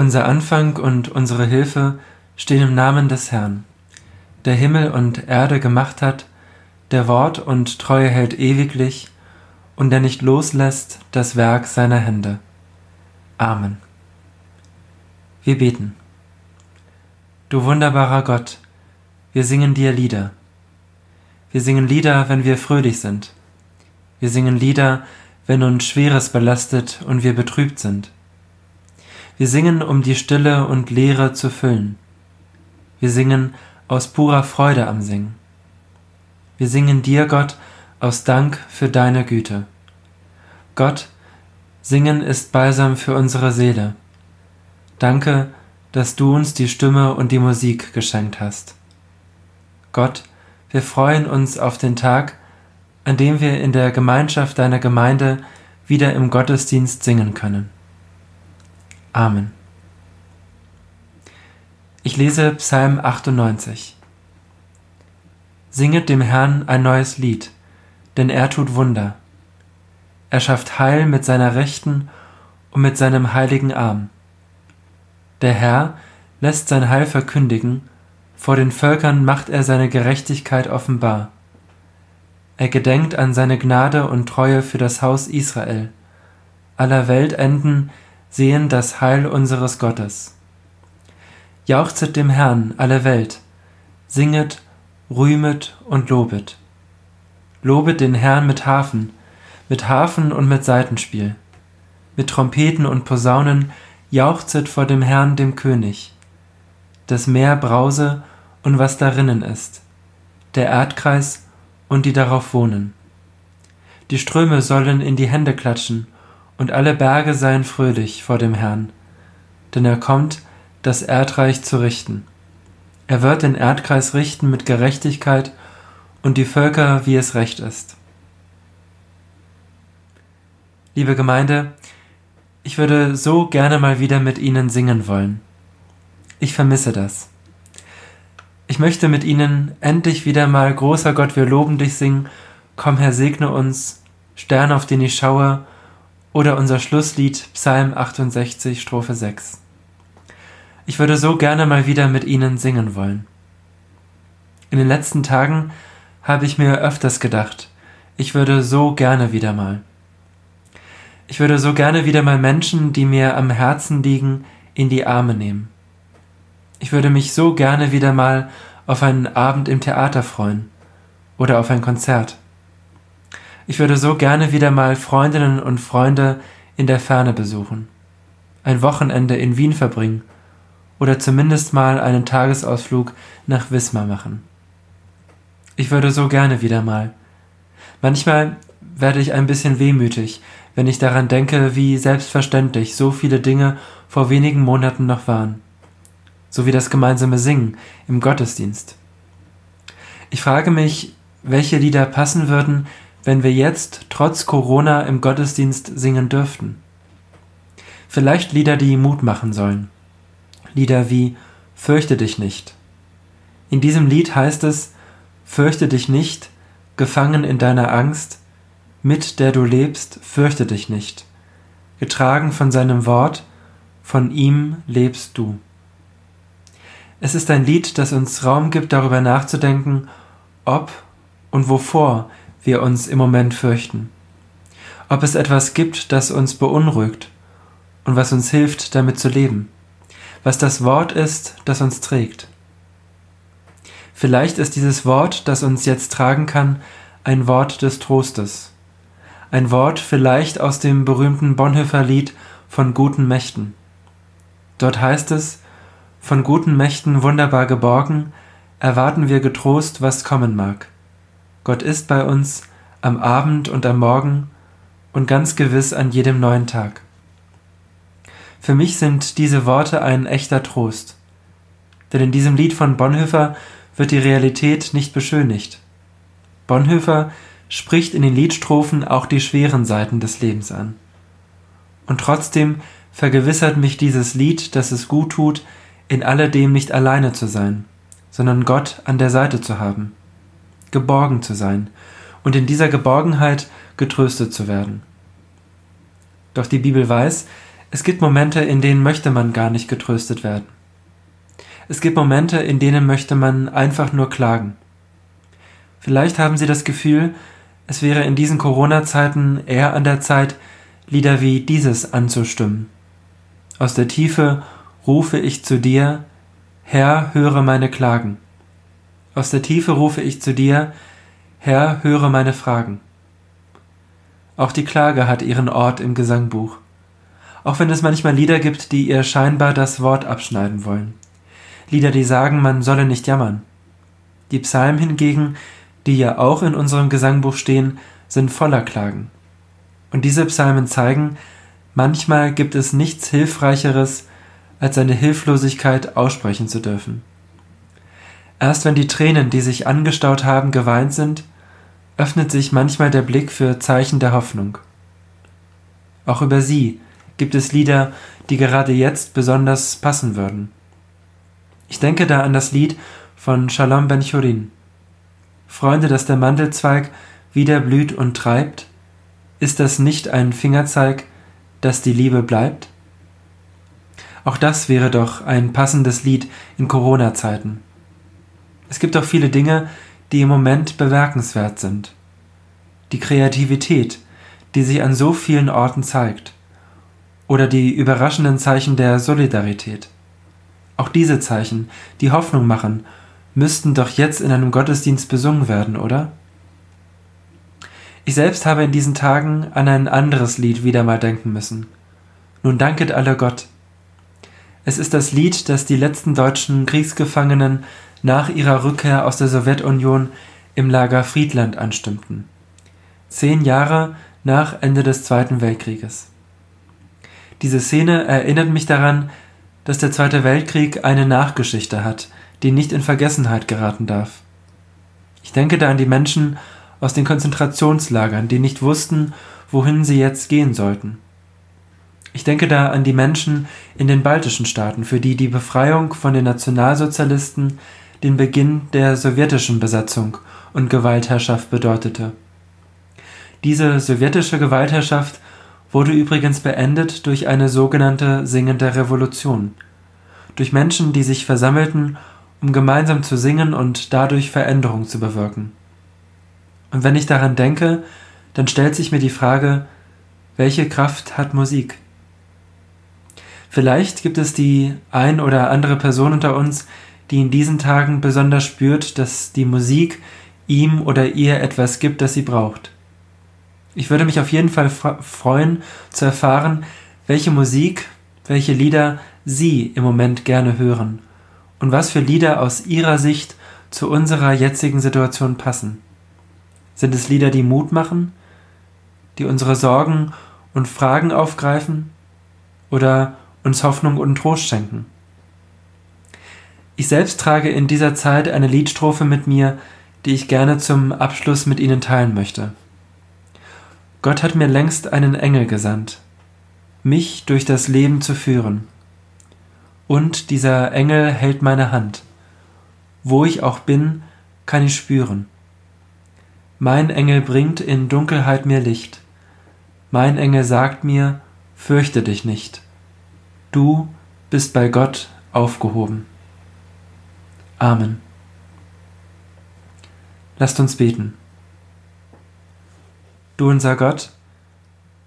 Unser Anfang und unsere Hilfe stehen im Namen des Herrn, der Himmel und Erde gemacht hat, der Wort und Treue hält ewiglich und der nicht loslässt das Werk seiner Hände. Amen. Wir beten. Du wunderbarer Gott, wir singen dir Lieder. Wir singen Lieder, wenn wir fröhlich sind. Wir singen Lieder, wenn uns Schweres belastet und wir betrübt sind. Wir singen, um die Stille und Leere zu füllen. Wir singen aus purer Freude am Singen. Wir singen dir, Gott, aus Dank für deine Güte. Gott, Singen ist Balsam für unsere Seele. Danke, dass du uns die Stimme und die Musik geschenkt hast. Gott, wir freuen uns auf den Tag, an dem wir in der Gemeinschaft deiner Gemeinde wieder im Gottesdienst singen können. Amen. Ich lese Psalm 98. Singet dem Herrn ein neues Lied, denn er tut Wunder. Er schafft Heil mit seiner Rechten und mit seinem heiligen Arm. Der Herr lässt sein Heil verkündigen, vor den Völkern macht er seine Gerechtigkeit offenbar. Er gedenkt an seine Gnade und Treue für das Haus Israel. Aller Weltenden sehen das Heil unseres Gottes. Jauchzet dem Herrn alle Welt, singet, rühmet und lobet. Lobet den Herrn mit Hafen, mit Hafen und mit Saitenspiel. Mit Trompeten und Posaunen jauchzet vor dem Herrn, dem König. Das Meer brause und was darinnen ist, der Erdkreis und die darauf wohnen. Die Ströme sollen in die Hände klatschen, und alle Berge seien fröhlich vor dem Herrn, denn er kommt, das Erdreich zu richten. Er wird den Erdkreis richten mit Gerechtigkeit und die Völker, wie es recht ist. Liebe Gemeinde, ich würde so gerne mal wieder mit Ihnen singen wollen. Ich vermisse das. Ich möchte mit Ihnen endlich wieder mal Großer Gott, wir loben dich singen, Komm Herr, segne uns, Stern, auf den ich schaue, oder unser Schlusslied Psalm 68, Strophe 6. Ich würde so gerne mal wieder mit Ihnen singen wollen. In den letzten Tagen habe ich mir öfters gedacht, ich würde so gerne wieder mal. Ich würde so gerne wieder mal Menschen, die mir am Herzen liegen, in die Arme nehmen. Ich würde mich so gerne wieder mal auf einen Abend im Theater freuen oder auf ein Konzert. Ich würde so gerne wieder mal Freundinnen und Freunde in der Ferne besuchen, ein Wochenende in Wien verbringen oder zumindest mal einen Tagesausflug nach Wismar machen. Ich würde so gerne wieder mal. Manchmal werde ich ein bisschen wehmütig, wenn ich daran denke, wie selbstverständlich so viele Dinge vor wenigen Monaten noch waren. So wie das gemeinsame Singen im Gottesdienst. Ich frage mich, welche Lieder passen würden, wenn wir jetzt trotz Corona im Gottesdienst singen dürften. Vielleicht Lieder, die Mut machen sollen. Lieder wie Fürchte dich nicht. In diesem Lied heißt es, Fürchte dich nicht, gefangen in deiner Angst, mit der du lebst, fürchte dich nicht. Getragen von seinem Wort, von ihm lebst du. Es ist ein Lied, das uns Raum gibt, darüber nachzudenken, ob und wovor wir uns im Moment fürchten. Ob es etwas gibt, das uns beunruhigt und was uns hilft, damit zu leben. Was das Wort ist, das uns trägt. Vielleicht ist dieses Wort, das uns jetzt tragen kann, ein Wort des Trostes, ein Wort vielleicht aus dem berühmten Bonhoeffer Lied von guten Mächten. Dort heißt es, von guten Mächten wunderbar geborgen, erwarten wir getrost, was kommen mag. Gott ist bei uns am Abend und am Morgen und ganz gewiss an jedem neuen Tag. Für mich sind diese Worte ein echter Trost, denn in diesem Lied von Bonhoeffer wird die Realität nicht beschönigt. Bonhoeffer spricht in den Liedstrophen auch die schweren Seiten des Lebens an. Und trotzdem vergewissert mich dieses Lied, dass es gut tut, in alledem nicht alleine zu sein, sondern Gott an der Seite zu haben, geborgen zu sein und in dieser Geborgenheit getröstet zu werden. Doch die Bibel weiß, Es gibt Momente, in denen möchte man gar nicht getröstet werden. Es gibt Momente, in denen möchte man einfach nur klagen. Vielleicht haben Sie das Gefühl, es wäre in diesen Corona-Zeiten eher an der Zeit, Lieder wie dieses anzustimmen. Aus der Tiefe rufe ich zu dir, Herr, höre meine Klagen. Aus der Tiefe rufe ich zu dir, Herr, höre meine Fragen. Auch die Klage hat ihren Ort im Gesangbuch. Auch wenn es manchmal Lieder gibt, die ihr scheinbar das Wort abschneiden wollen. Lieder, die sagen, man solle nicht jammern. Die Psalmen hingegen, die ja auch in unserem Gesangbuch stehen, sind voller Klagen. Und diese Psalmen zeigen, manchmal gibt es nichts Hilfreicheres, als seine Hilflosigkeit aussprechen zu dürfen. Erst wenn die Tränen, die sich angestaut haben, geweint sind, öffnet sich manchmal der Blick für Zeichen der Hoffnung. Auch über sie gibt es Lieder, die gerade jetzt besonders passen würden. Ich denke da an das Lied von Shalom Ben Chorin. Freunde, dass der Mandelzweig wieder blüht und treibt, ist das nicht ein Fingerzeig, dass die Liebe bleibt? Auch das wäre doch ein passendes Lied in Corona-Zeiten. Es gibt auch viele Dinge, die im Moment bemerkenswert sind. Die Kreativität, die sich an so vielen Orten zeigt. Oder die überraschenden Zeichen der Solidarität. Auch diese Zeichen, die Hoffnung machen, müssten doch jetzt in einem Gottesdienst besungen werden, oder? Ich selbst habe in diesen Tagen an ein anderes Lied wieder mal denken müssen. Nun danket alle Gott. Es ist das Lied, das die letzten deutschen Kriegsgefangenen nach ihrer Rückkehr aus der Sowjetunion im Lager Friedland anstimmten. Zehn Jahre nach Ende des Zweiten Weltkrieges. Diese Szene erinnert mich daran, dass der Zweite Weltkrieg eine Nachgeschichte hat, die nicht in Vergessenheit geraten darf. Ich denke da an die Menschen aus den Konzentrationslagern, die nicht wussten, wohin sie jetzt gehen sollten. Ich denke da an die Menschen in den baltischen Staaten, für die die Befreiung von den Nationalsozialisten den Beginn der sowjetischen Besatzung und Gewaltherrschaft bedeutete. Diese sowjetische Gewaltherrschaft wurde übrigens beendet durch eine sogenannte singende Revolution, durch Menschen, die sich versammelten, um gemeinsam zu singen und dadurch Veränderung zu bewirken. Und wenn ich daran denke, dann stellt sich mir die Frage, welche Kraft hat Musik? Vielleicht gibt es die ein oder andere Person unter uns, die in diesen Tagen besonders spürt, dass die Musik ihm oder ihr etwas gibt, das sie braucht. Ich würde mich auf jeden Fall freuen zu erfahren, welche Musik, welche Lieder Sie im Moment gerne hören und was für Lieder aus Ihrer Sicht zu unserer jetzigen Situation passen. Sind es Lieder, die Mut machen, die unsere Sorgen und Fragen aufgreifen oder uns Hoffnung und Trost schenken? Ich selbst trage in dieser Zeit eine Liedstrophe mit mir, die ich gerne zum Abschluss mit Ihnen teilen möchte. Gott hat mir längst einen Engel gesandt, mich durch das Leben zu führen. Und dieser Engel hält meine Hand. Wo ich auch bin, kann ich spüren. Mein Engel bringt in Dunkelheit mir Licht. Mein Engel sagt mir, fürchte dich nicht. Du bist bei Gott aufgehoben. Amen. Lasst uns beten. Du unser Gott,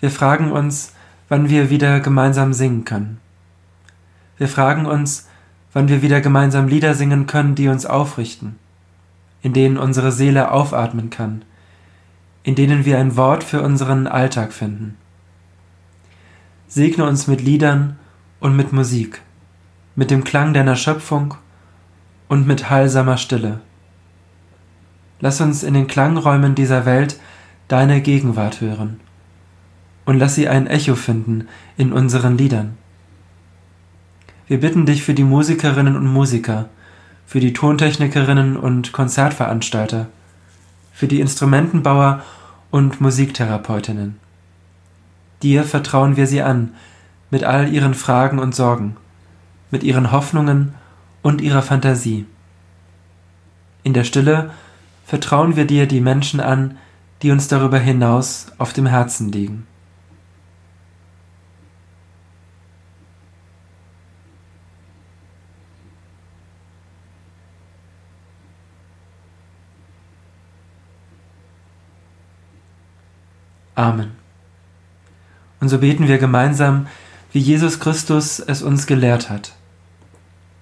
wir fragen uns, wann wir wieder gemeinsam singen können. Wir fragen uns, wann wir wieder gemeinsam Lieder singen können, die uns aufrichten, in denen unsere Seele aufatmen kann, in denen wir ein Wort für unseren Alltag finden. Segne uns mit Liedern und mit Musik, mit dem Klang deiner Schöpfung und mit heilsamer Stille. Lass uns in den Klangräumen dieser Welt deine Gegenwart hören und lass sie ein Echo finden in unseren Liedern. Wir bitten dich für die Musikerinnen und Musiker, für die Tontechnikerinnen und Konzertveranstalter, für die Instrumentenbauer und Musiktherapeutinnen. Dir vertrauen wir sie an, mit all ihren Fragen und Sorgen, mit ihren Hoffnungen und ihrer Fantasie. In der Stille vertrauen wir dir die Menschen an, die uns darüber hinaus auf dem Herzen liegen. Amen. Und so beten wir gemeinsam, wie Jesus Christus es uns gelehrt hat.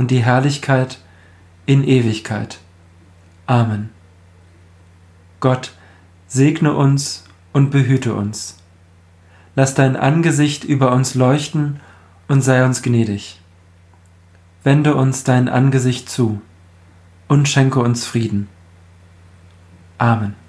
und die Herrlichkeit in Ewigkeit. Amen. Gott, segne uns und behüte uns. Lass dein Angesicht über uns leuchten und sei uns gnädig. Wende uns dein Angesicht zu und schenke uns Frieden. Amen.